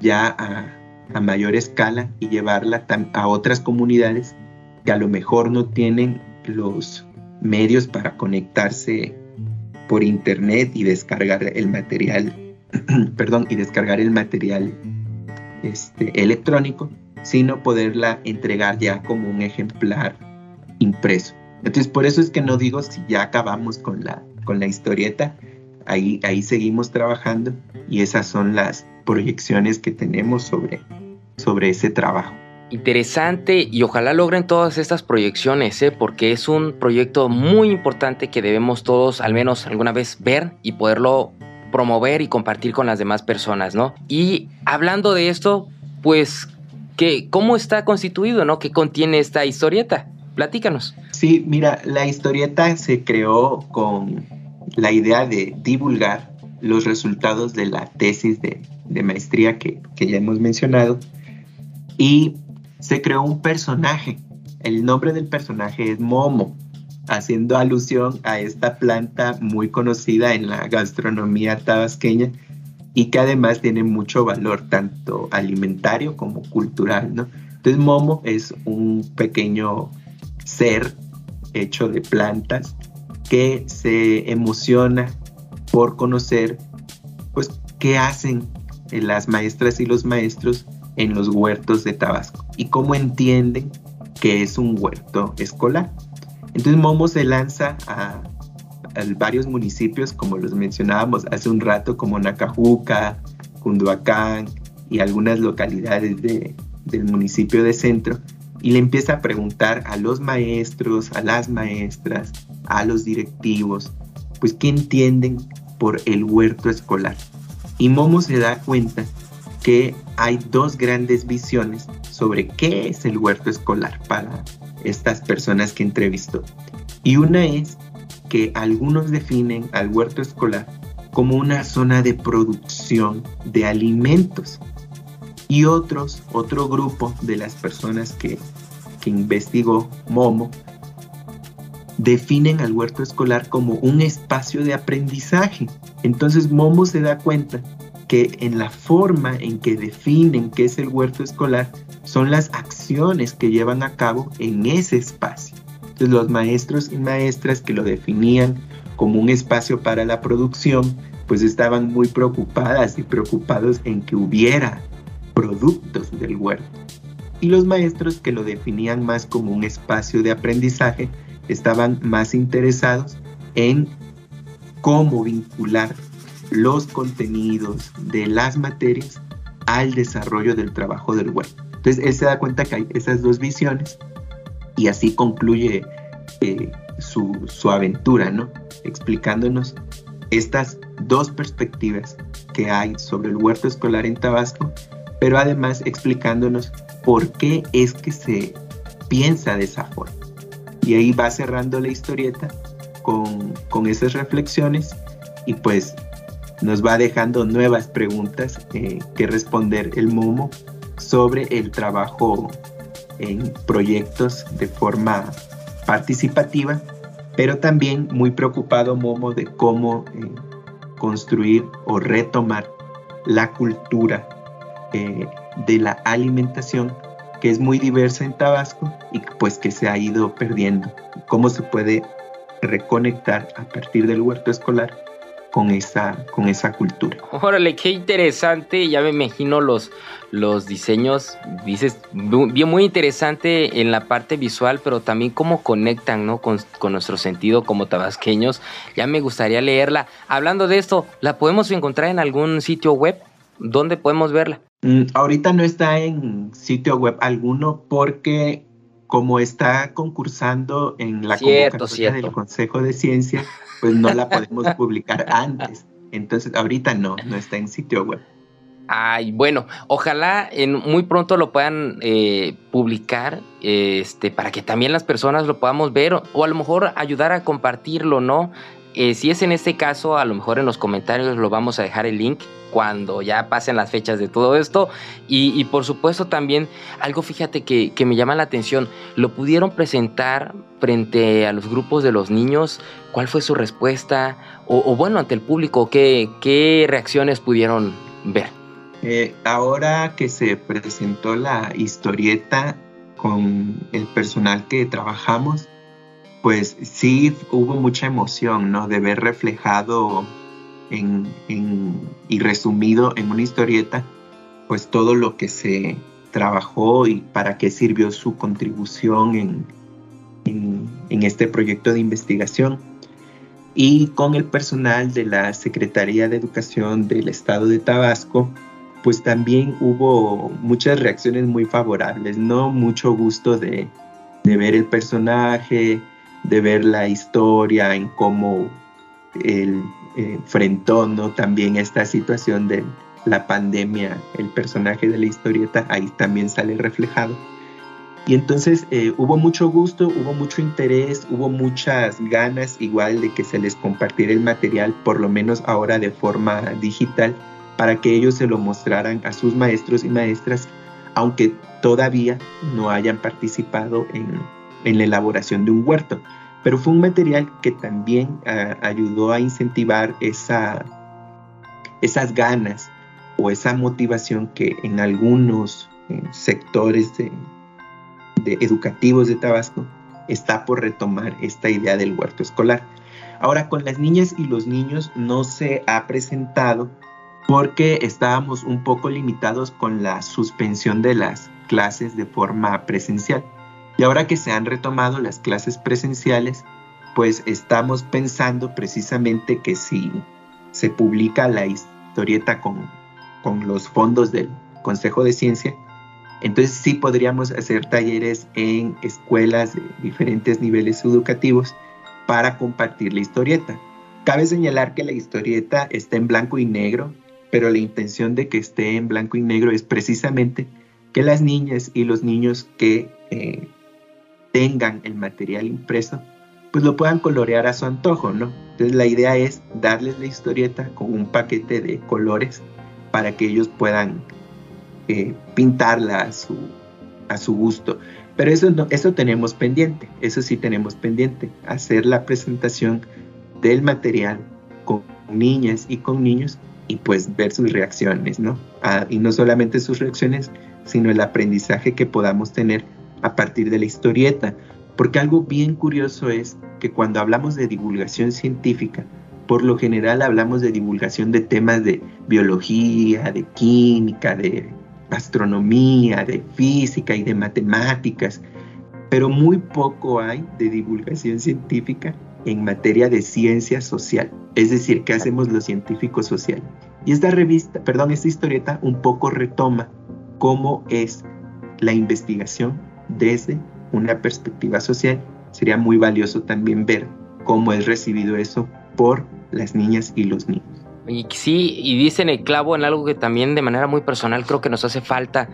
ya a a mayor escala y llevarla a otras comunidades que a lo mejor no tienen los medios para conectarse por internet y descargar el material, perdón, y descargar el material este, electrónico, sino poderla entregar ya como un ejemplar impreso. Entonces, por eso es que no digo si ya acabamos con la, con la historieta, ahí, ahí seguimos trabajando y esas son las proyecciones que tenemos sobre, sobre ese trabajo. Interesante y ojalá logren todas estas proyecciones, ¿eh? porque es un proyecto muy importante que debemos todos al menos alguna vez ver y poderlo promover y compartir con las demás personas, ¿no? Y hablando de esto, pues, ¿qué, ¿cómo está constituido, ¿no? ¿Qué contiene esta historieta? Platícanos. Sí, mira, la historieta se creó con la idea de divulgar los resultados de la tesis de, maestría que, que ya hemos mencionado y se creó un personaje. El nombre del personaje es Momo, haciendo alusión a esta planta muy conocida en la gastronomía tabasqueña y que además tiene mucho valor tanto alimentario como cultural, ¿no? Entonces Momo es un pequeño ser hecho de plantas que se emociona por conocer pues qué hacen las maestras y los maestros en los huertos de Tabasco y cómo entienden que es un huerto escolar. Entonces Momo se lanza a, varios municipios, como los mencionábamos hace un rato, como Nacajuca, Cunduacán y algunas localidades del municipio de Centro, y le empieza a preguntar a los maestros, a las maestras, a los directivos, pues qué entienden por el huerto escolar. Y Momo se da cuenta que hay dos grandes visiones sobre qué es el huerto escolar para estas personas que entrevistó. Y una es que algunos definen al huerto escolar como una zona de producción de alimentos. Y otros, otro grupo de las personas que, que investigó Momo, definen al huerto escolar como un espacio de aprendizaje. Entonces Momo se da cuenta que en la forma en que definen qué es el huerto escolar son las acciones que llevan a cabo en ese espacio. Entonces los maestros y maestras que lo definían como un espacio para la producción, pues estaban muy preocupadas y preocupados en que hubiera productos del huerto. Y los maestros que lo definían más como un espacio de aprendizaje, estaban más interesados en cómo vincular los contenidos de las materias al desarrollo del trabajo del huerto. Entonces él se da cuenta que hay esas dos visiones y así concluye eh, su, su aventura, ¿no? Explicándonos estas dos perspectivas que hay sobre el huerto escolar en Tabasco, pero además explicándonos por qué es que se piensa de esa forma. Y ahí va cerrando la historieta con, con esas reflexiones y pues nos va dejando nuevas preguntas eh, que responder el Momo sobre el trabajo en proyectos de forma participativa, pero también muy preocupado Momo de cómo eh, construir o retomar la cultura eh, de la alimentación que es muy diversa en Tabasco y pues que se ha ido perdiendo. Cómo se puede reconectar a partir del huerto escolar con esa, con esa cultura. Órale, qué interesante, ya me imagino los, los diseños, dices, bien muy interesante en la parte visual, pero también cómo conectan ¿no? con, con nuestro sentido como tabasqueños. Ya me gustaría leerla. Hablando de esto, ¿la podemos encontrar en algún sitio web? ¿Dónde podemos verla? Mm, ahorita no está en sitio web alguno porque como está concursando en la convocatoria del Consejo de Ciencia, pues no la podemos publicar antes. Entonces, ahorita no, no está en sitio web. Ay, bueno, ojalá en, muy pronto lo puedan eh, publicar, este, para que también las personas lo podamos ver o, a lo mejor ayudar a compartirlo, ¿no? Eh, si es en este caso, a lo mejor en los comentarios lo vamos a dejar el link cuando ya pasen las fechas de todo esto. Y, por supuesto también algo, fíjate que, me llama la atención, lo pudieron presentar frente a los grupos de los niños, cuál fue su respuesta, o, bueno, ante el público, qué, qué reacciones pudieron ver. Eh, ahora que se presentó la historieta con el personal que trabajamos, pues sí hubo mucha emoción, ¿no? De ver reflejado y resumido en una historieta, pues todo lo que se trabajó y para qué sirvió su contribución en, en, este proyecto de investigación. Y con el personal de la Secretaría de Educación del Estado de Tabasco, pues también hubo muchas reacciones muy favorables, ¿no? Mucho gusto de, de ver el personaje, de ver la historia, en cómo el enfrentó ¿no? también esta situación de la pandemia, el personaje de la historieta ahí también sale reflejado. Y entonces eh, hubo mucho gusto, hubo mucho interés, hubo muchas ganas igual de que se les compartiera el material, por lo menos ahora de forma digital, para que ellos se lo mostraran a sus maestros y maestras, aunque todavía no hayan participado en, la elaboración de un huerto. Pero fue un material que también ah, ayudó a incentivar esa, esas ganas o esa motivación que en algunos eh, sectores de, educativos de Tabasco está por retomar esta idea del huerto escolar. Ahora, con las niñas y los niños no se ha presentado porque estábamos un poco limitados con la suspensión de las clases de forma presencial. Y ahora que se han retomado las clases presenciales, pues estamos pensando precisamente que si se publica la historieta con, con los fondos del Consejo de Ciencia, entonces sí podríamos hacer talleres en escuelas de diferentes niveles educativos para compartir la historieta. Cabe señalar que la historieta está en blanco y negro, pero la intención de que esté en blanco y negro es precisamente que las niñas y los niños que eh, tengan el material impreso, pues lo puedan colorear a su antojo, ¿no? Entonces la idea es darles la historieta con un paquete de colores para que ellos puedan eh, pintarla a su, a su gusto. Pero eso, eso tenemos pendiente, eso sí tenemos pendiente, hacer la presentación del material con niñas y con niños y pues ver sus reacciones, ¿no? Ah, y no solamente sus reacciones, sino el aprendizaje que podamos tener a partir de la historieta. Porque algo bien curioso es que cuando hablamos de divulgación científica, por lo general hablamos de divulgación de temas de biología, de química, de astronomía, de física y de matemáticas, pero muy poco hay de divulgación científica en materia de ciencia social, es decir, qué hacemos los científicos sociales. Y esta revista, perdón, esta historieta un poco retoma cómo es la investigación desde una perspectiva social. Sería muy valioso también ver cómo es recibido eso por las niñas y los niños. Y sí, y dicen el clavo en algo que también de manera muy personal creo que nos hace falta.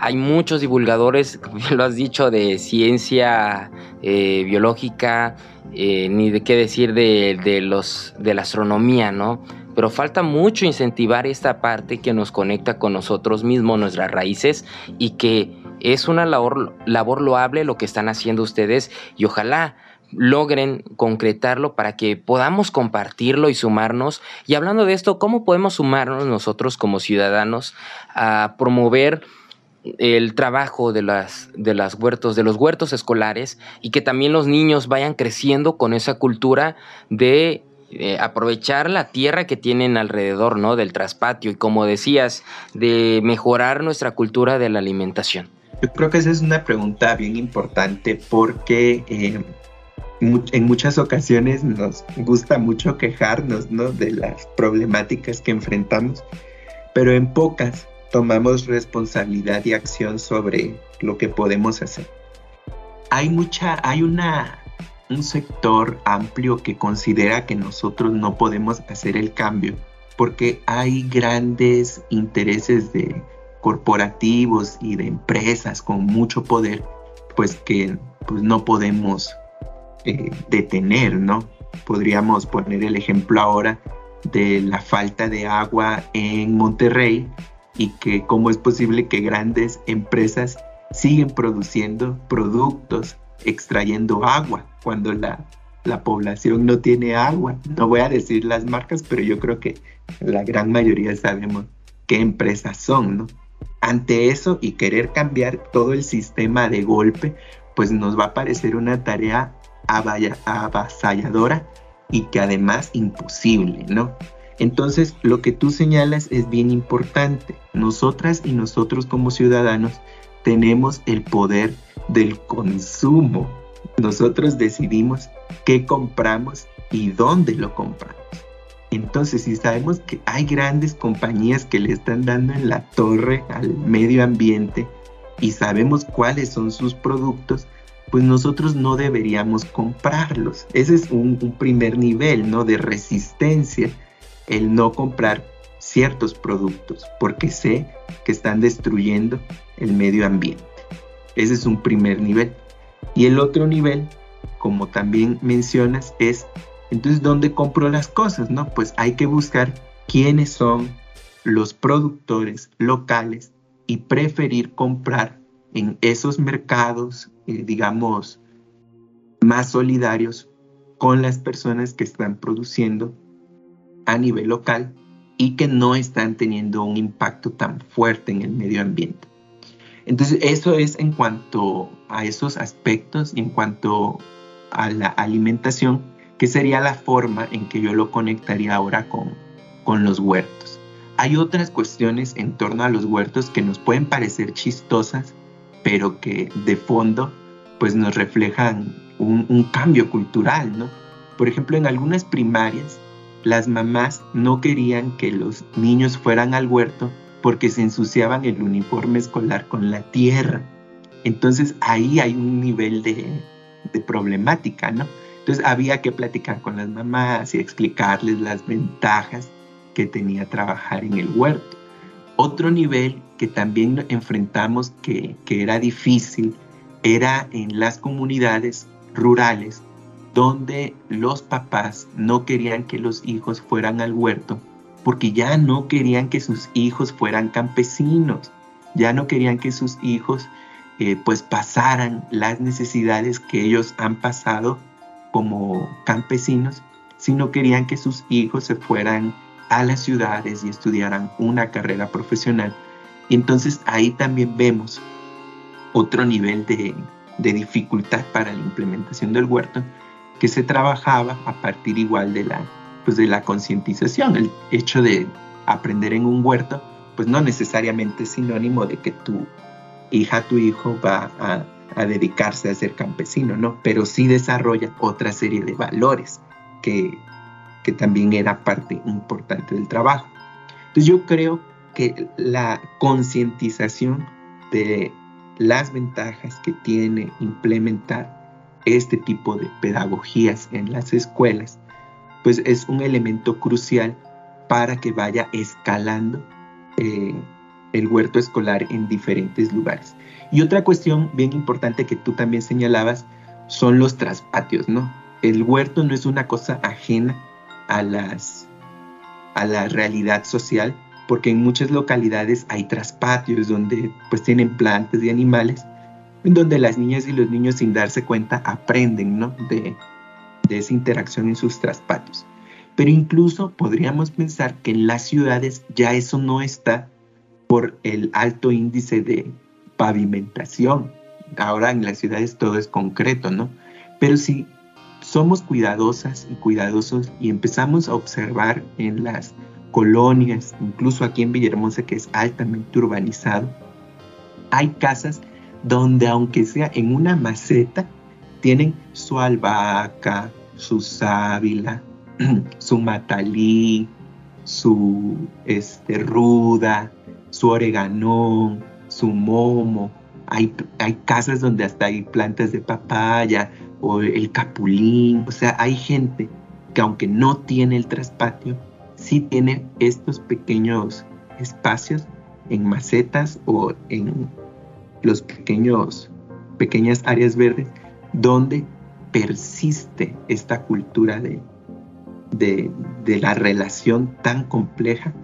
Hay muchos divulgadores, lo has dicho, de ciencia eh, biológica, eh, ni de qué decir de, los, de la astronomía, ¿no? Pero falta mucho incentivar esta parte que nos conecta con nosotros mismos, nuestras raíces, y que es una labor, labor loable lo que están haciendo ustedes, y ojalá logren concretarlo para que podamos compartirlo y sumarnos. Y hablando de esto, ¿cómo podemos sumarnos nosotros como ciudadanos a promover el trabajo de las, de las huertos, de los huertos escolares y que también los niños vayan creciendo con esa cultura de eh, aprovechar la tierra que tienen alrededor, ¿no? Del traspatio y como decías, de mejorar nuestra cultura de la alimentación. Yo creo que esa es una pregunta bien importante porque eh, en muchas ocasiones nos gusta mucho quejarnos ¿no? de las problemáticas que enfrentamos, pero en pocas tomamos responsabilidad y acción sobre lo que podemos hacer. Hay mucha, hay una, un sector amplio que considera que nosotros no podemos hacer el cambio porque hay grandes intereses de corporativos y de empresas con mucho poder, pues que pues no podemos eh, detener, ¿no? Podríamos poner el ejemplo ahora de la falta de agua en Monterrey y que cómo es posible que grandes empresas siguen produciendo productos, extrayendo agua cuando la, la población no tiene agua. No voy a decir las marcas, pero yo creo que la gran mayoría sabemos qué empresas son, ¿no? Ante eso y querer cambiar todo el sistema de golpe, pues nos va a parecer una tarea avasalladora y que además imposible, ¿no? Entonces, lo que tú señalas es bien importante. Nosotras y nosotros como ciudadanos tenemos el poder del consumo. Nosotros decidimos qué compramos y dónde lo compramos. Entonces, si sabemos que hay grandes compañías que le están dando en la torre al medio ambiente y sabemos cuáles son sus productos, pues nosotros no deberíamos comprarlos. Ese es un, primer nivel, ¿no? De resistencia, el no comprar ciertos productos, porque sé que están destruyendo el medio ambiente. Ese es un primer nivel. Y el otro nivel, como también mencionas, es, entonces, ¿dónde compro las cosas? No, pues hay que buscar quiénes son los productores locales y preferir comprar en esos mercados, eh, digamos, más solidarios con las personas que están produciendo a nivel local y que no están teniendo un impacto tan fuerte en el medio ambiente. Entonces, eso es en cuanto a esos aspectos en cuanto a la alimentación, que sería la forma en que yo lo conectaría ahora con, con los huertos. Hay otras cuestiones en torno a los huertos que nos pueden parecer chistosas, pero que de fondo pues nos reflejan un, un cambio cultural, ¿no? Por ejemplo, en algunas primarias, las mamás no querían que los niños fueran al huerto porque se ensuciaban el uniforme escolar con la tierra. Entonces ahí hay un nivel de, de problemática, ¿no? Entonces había que platicar con las mamás y explicarles las ventajas que tenía trabajar en el huerto. Otro nivel que también enfrentamos que, era difícil era en las comunidades rurales donde los papás no querían que los hijos fueran al huerto porque ya no querían que sus hijos fueran campesinos, ya no querían que sus hijos eh, pues pasaran las necesidades que ellos han pasado como campesinos, sino querían que sus hijos se fueran a las ciudades y estudiaran una carrera profesional. Y entonces ahí también vemos otro nivel de, de dificultad para la implementación del huerto que se trabajaba a partir igual de la, pues de la concientización. El hecho de aprender en un huerto, pues no necesariamente es sinónimo de que tu hija, tu hijo va a, a dedicarse a ser campesino, ¿no? Pero sí desarrolla otra serie de valores que, que también era parte importante del trabajo. Entonces yo creo que la concientización de las ventajas que tiene implementar este tipo de pedagogías en las escuelas, pues es un elemento crucial para que vaya escalando eh, el huerto escolar en diferentes lugares. Y otra cuestión bien importante que tú también señalabas son los traspatios, ¿no? El huerto no es una cosa ajena a, las, a la realidad social, porque en muchas localidades hay traspatios donde pues tienen plantas y animales, donde las niñas y los niños sin darse cuenta aprenden, ¿no? De, de esa interacción en sus traspatios. Pero incluso podríamos pensar que en las ciudades ya eso no está por el alto índice de pavimentación. Ahora en las ciudades todo es concreto, ¿no? Pero si somos cuidadosas y cuidadosos y empezamos a observar en las colonias, incluso aquí en Villahermosa que es altamente urbanizado, hay casas donde aunque sea en una maceta, tienen su albahaca, su sábila, su matalí, su este, ruda, su oreganón, su momo. Hay, hay casas donde hasta hay plantas de papaya o el capulín. O sea, hay gente que aunque no tiene el traspatio, sí tiene estos pequeños espacios en macetas o en los pequeños pequeñas áreas verdes donde persiste esta cultura de, de, la relación tan compleja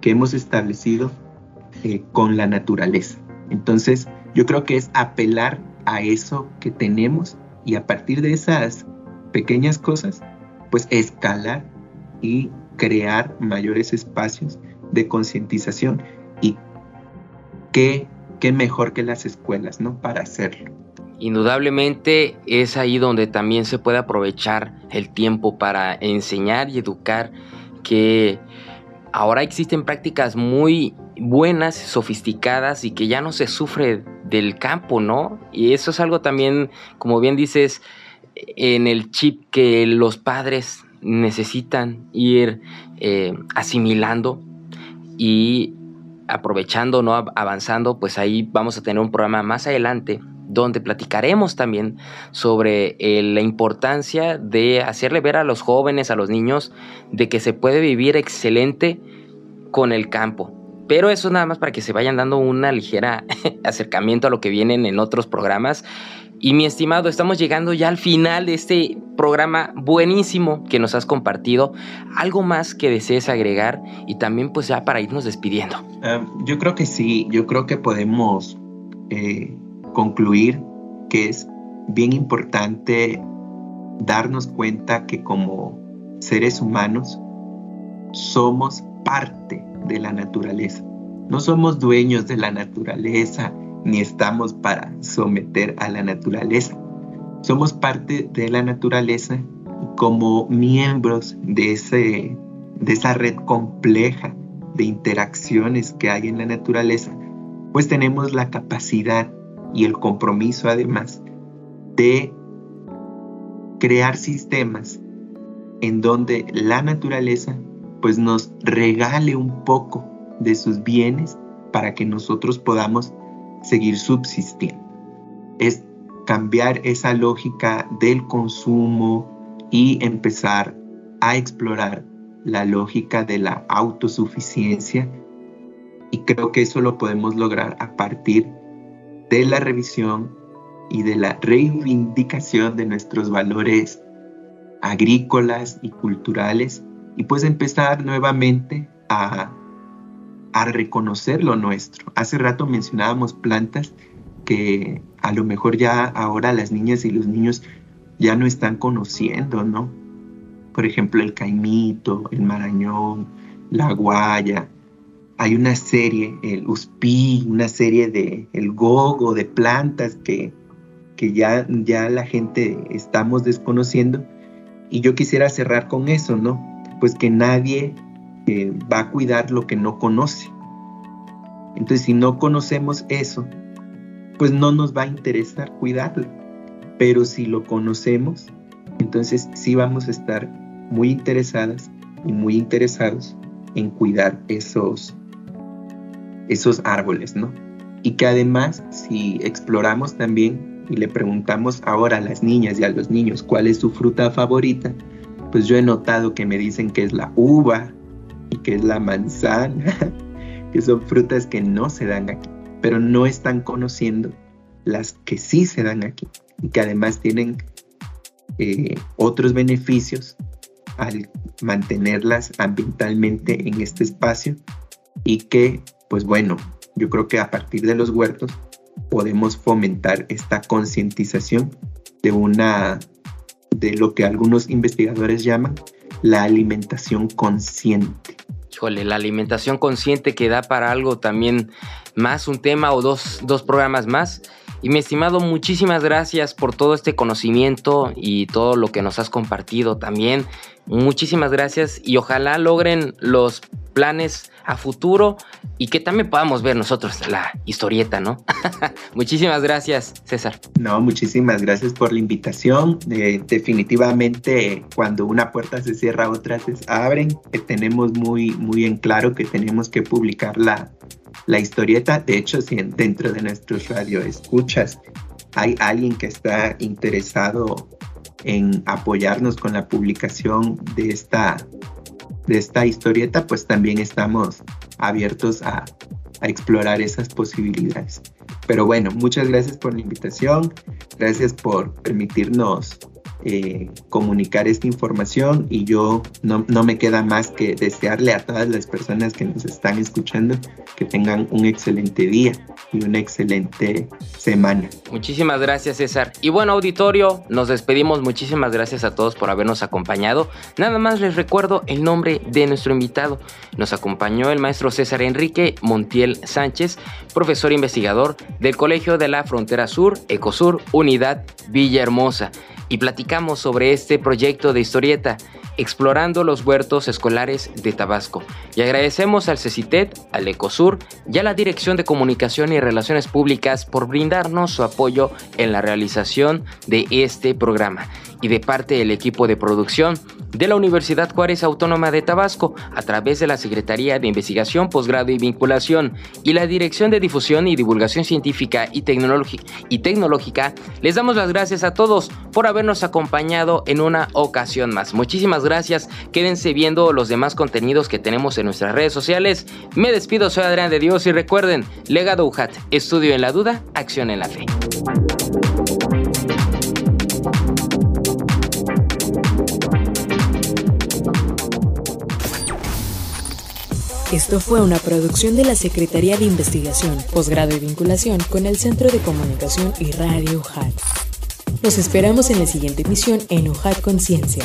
que hemos establecido eh, con la naturaleza. Entonces, yo creo que es apelar a eso que tenemos y a partir de esas pequeñas cosas, pues escalar y crear mayores espacios de concientización y qué, qué mejor que las escuelas, ¿no? Para hacerlo. Indudablemente es ahí donde también se puede aprovechar el tiempo para enseñar y educar que ahora existen prácticas muy buenas, sofisticadas y que ya no se sufre del campo, ¿no? Y eso es algo también, como bien dices, en el chip que los padres necesitan ir eh, asimilando y aprovechando, ¿no? Avanzando, pues ahí vamos a tener un programa más adelante donde platicaremos también sobre eh, la importancia de hacerle ver a los jóvenes, a los niños, de que se puede vivir excelente con el campo. Pero eso nada más para que se vayan dando una ligera acercamiento a lo que vienen en otros programas. Y mi estimado, estamos llegando ya al final de este programa buenísimo que nos has compartido. ¿Algo más que desees agregar? Y también pues ya para irnos despidiendo. Ah, yo creo que sí, yo creo que podemos eh, concluir que es bien importante darnos cuenta que como seres humanos somos parte de la naturaleza. No somos dueños de la naturaleza ni estamos para someter a la naturaleza. Somos parte de la naturaleza como miembros de, ese, de esa red compleja de interacciones que hay en la naturaleza, pues tenemos la capacidad y el compromiso además de crear sistemas en donde la naturaleza pues nos regale un poco de sus bienes para que nosotros podamos seguir subsistiendo. Es cambiar esa lógica del consumo y empezar a explorar la lógica de la autosuficiencia y creo que eso lo podemos lograr a partir de la revisión y de la reivindicación de nuestros valores agrícolas y culturales y pues empezar nuevamente a, a reconocer lo nuestro. Hace rato mencionábamos plantas que a lo mejor ya ahora las niñas y los niños ya no están conociendo, ¿no? Por ejemplo, el caimito, el marañón, la guaya. Hay una serie, el uspí, una serie de el gogo, de plantas que, que ya, ya la gente estamos desconociendo. Y yo quisiera cerrar con eso, ¿no? Pues que nadie eh, va a cuidar lo que no conoce. Entonces, si no conocemos eso, pues no nos va a interesar cuidarlo. Pero si lo conocemos, entonces sí vamos a estar muy interesadas y muy interesados en cuidar esos, esos árboles, ¿no? Y que además, si exploramos también y le preguntamos ahora a las niñas y a los niños cuál es su fruta favorita, pues yo he notado que me dicen que es la uva y que es la manzana, que son frutas que no se dan aquí, pero no están conociendo las que sí se dan aquí y que además tienen eh, otros beneficios al mantenerlas ambientalmente en este espacio y que, pues bueno, yo creo que a partir de los huertos podemos fomentar esta concientización de una de lo que algunos investigadores llaman la alimentación consciente. Híjole, la alimentación consciente que da para algo también más, un tema o dos, dos programas más. Y mi estimado, muchísimas gracias por todo este conocimiento y todo lo que nos has compartido también. Muchísimas gracias y ojalá logren los planes a futuro y que también podamos ver nosotros la historieta, ¿no? muchísimas gracias, César. No, muchísimas gracias por la invitación. Eh, definitivamente, cuando una puerta se cierra, otras se abren. Eh, tenemos muy, muy en claro que tenemos que publicar la, la historieta. De hecho, si dentro de nuestros radio escuchas hay alguien que está interesado en apoyarnos con la publicación de esta, de esta historieta, pues también estamos abiertos a explorar esas posibilidades. Pero bueno, muchas gracias por la invitación, gracias por permitirnos eh, comunicar esta información y yo no, no, me queda más que desearle a todas las personas que nos están escuchando que tengan un excelente día y una excelente semana. Muchísimas gracias César. Y bueno auditorio, nos despedimos. Muchísimas gracias a todos por habernos acompañado. Nada más les recuerdo el nombre de nuestro invitado. Nos acompañó el maestro César Enrique Montiel Sánchez, profesor investigador del Colegio de la Frontera Sur, Ecosur, Unidad Villahermosa y platicamos sobre este proyecto de historieta, explorando los huertos escolares de Tabasco. Y agradecemos al CECITET, al ECOSUR y a la Dirección de Comunicación y Relaciones Públicas por brindarnos su apoyo en la realización de este programa. Y de parte del equipo de producción, de la Universidad Juárez Autónoma de Tabasco a través de la Secretaría de Investigación, Posgrado y Vinculación y la Dirección de Difusión y Divulgación Científica y, Tecnológica, les damos las gracias a todos por habernos acompañado en una ocasión más. Muchísimas gracias, quédense viendo los demás contenidos que tenemos en nuestras redes sociales. Me despido, soy Adrián de Dios y recuerden, Legado UJAT, estudio en la duda, acción en la fe. Esto fue una producción de la Secretaría de Investigación, Posgrado y Vinculación con el Centro de Comunicación y Radio UJAT. Los esperamos en la siguiente emisión en UJAT Conciencia.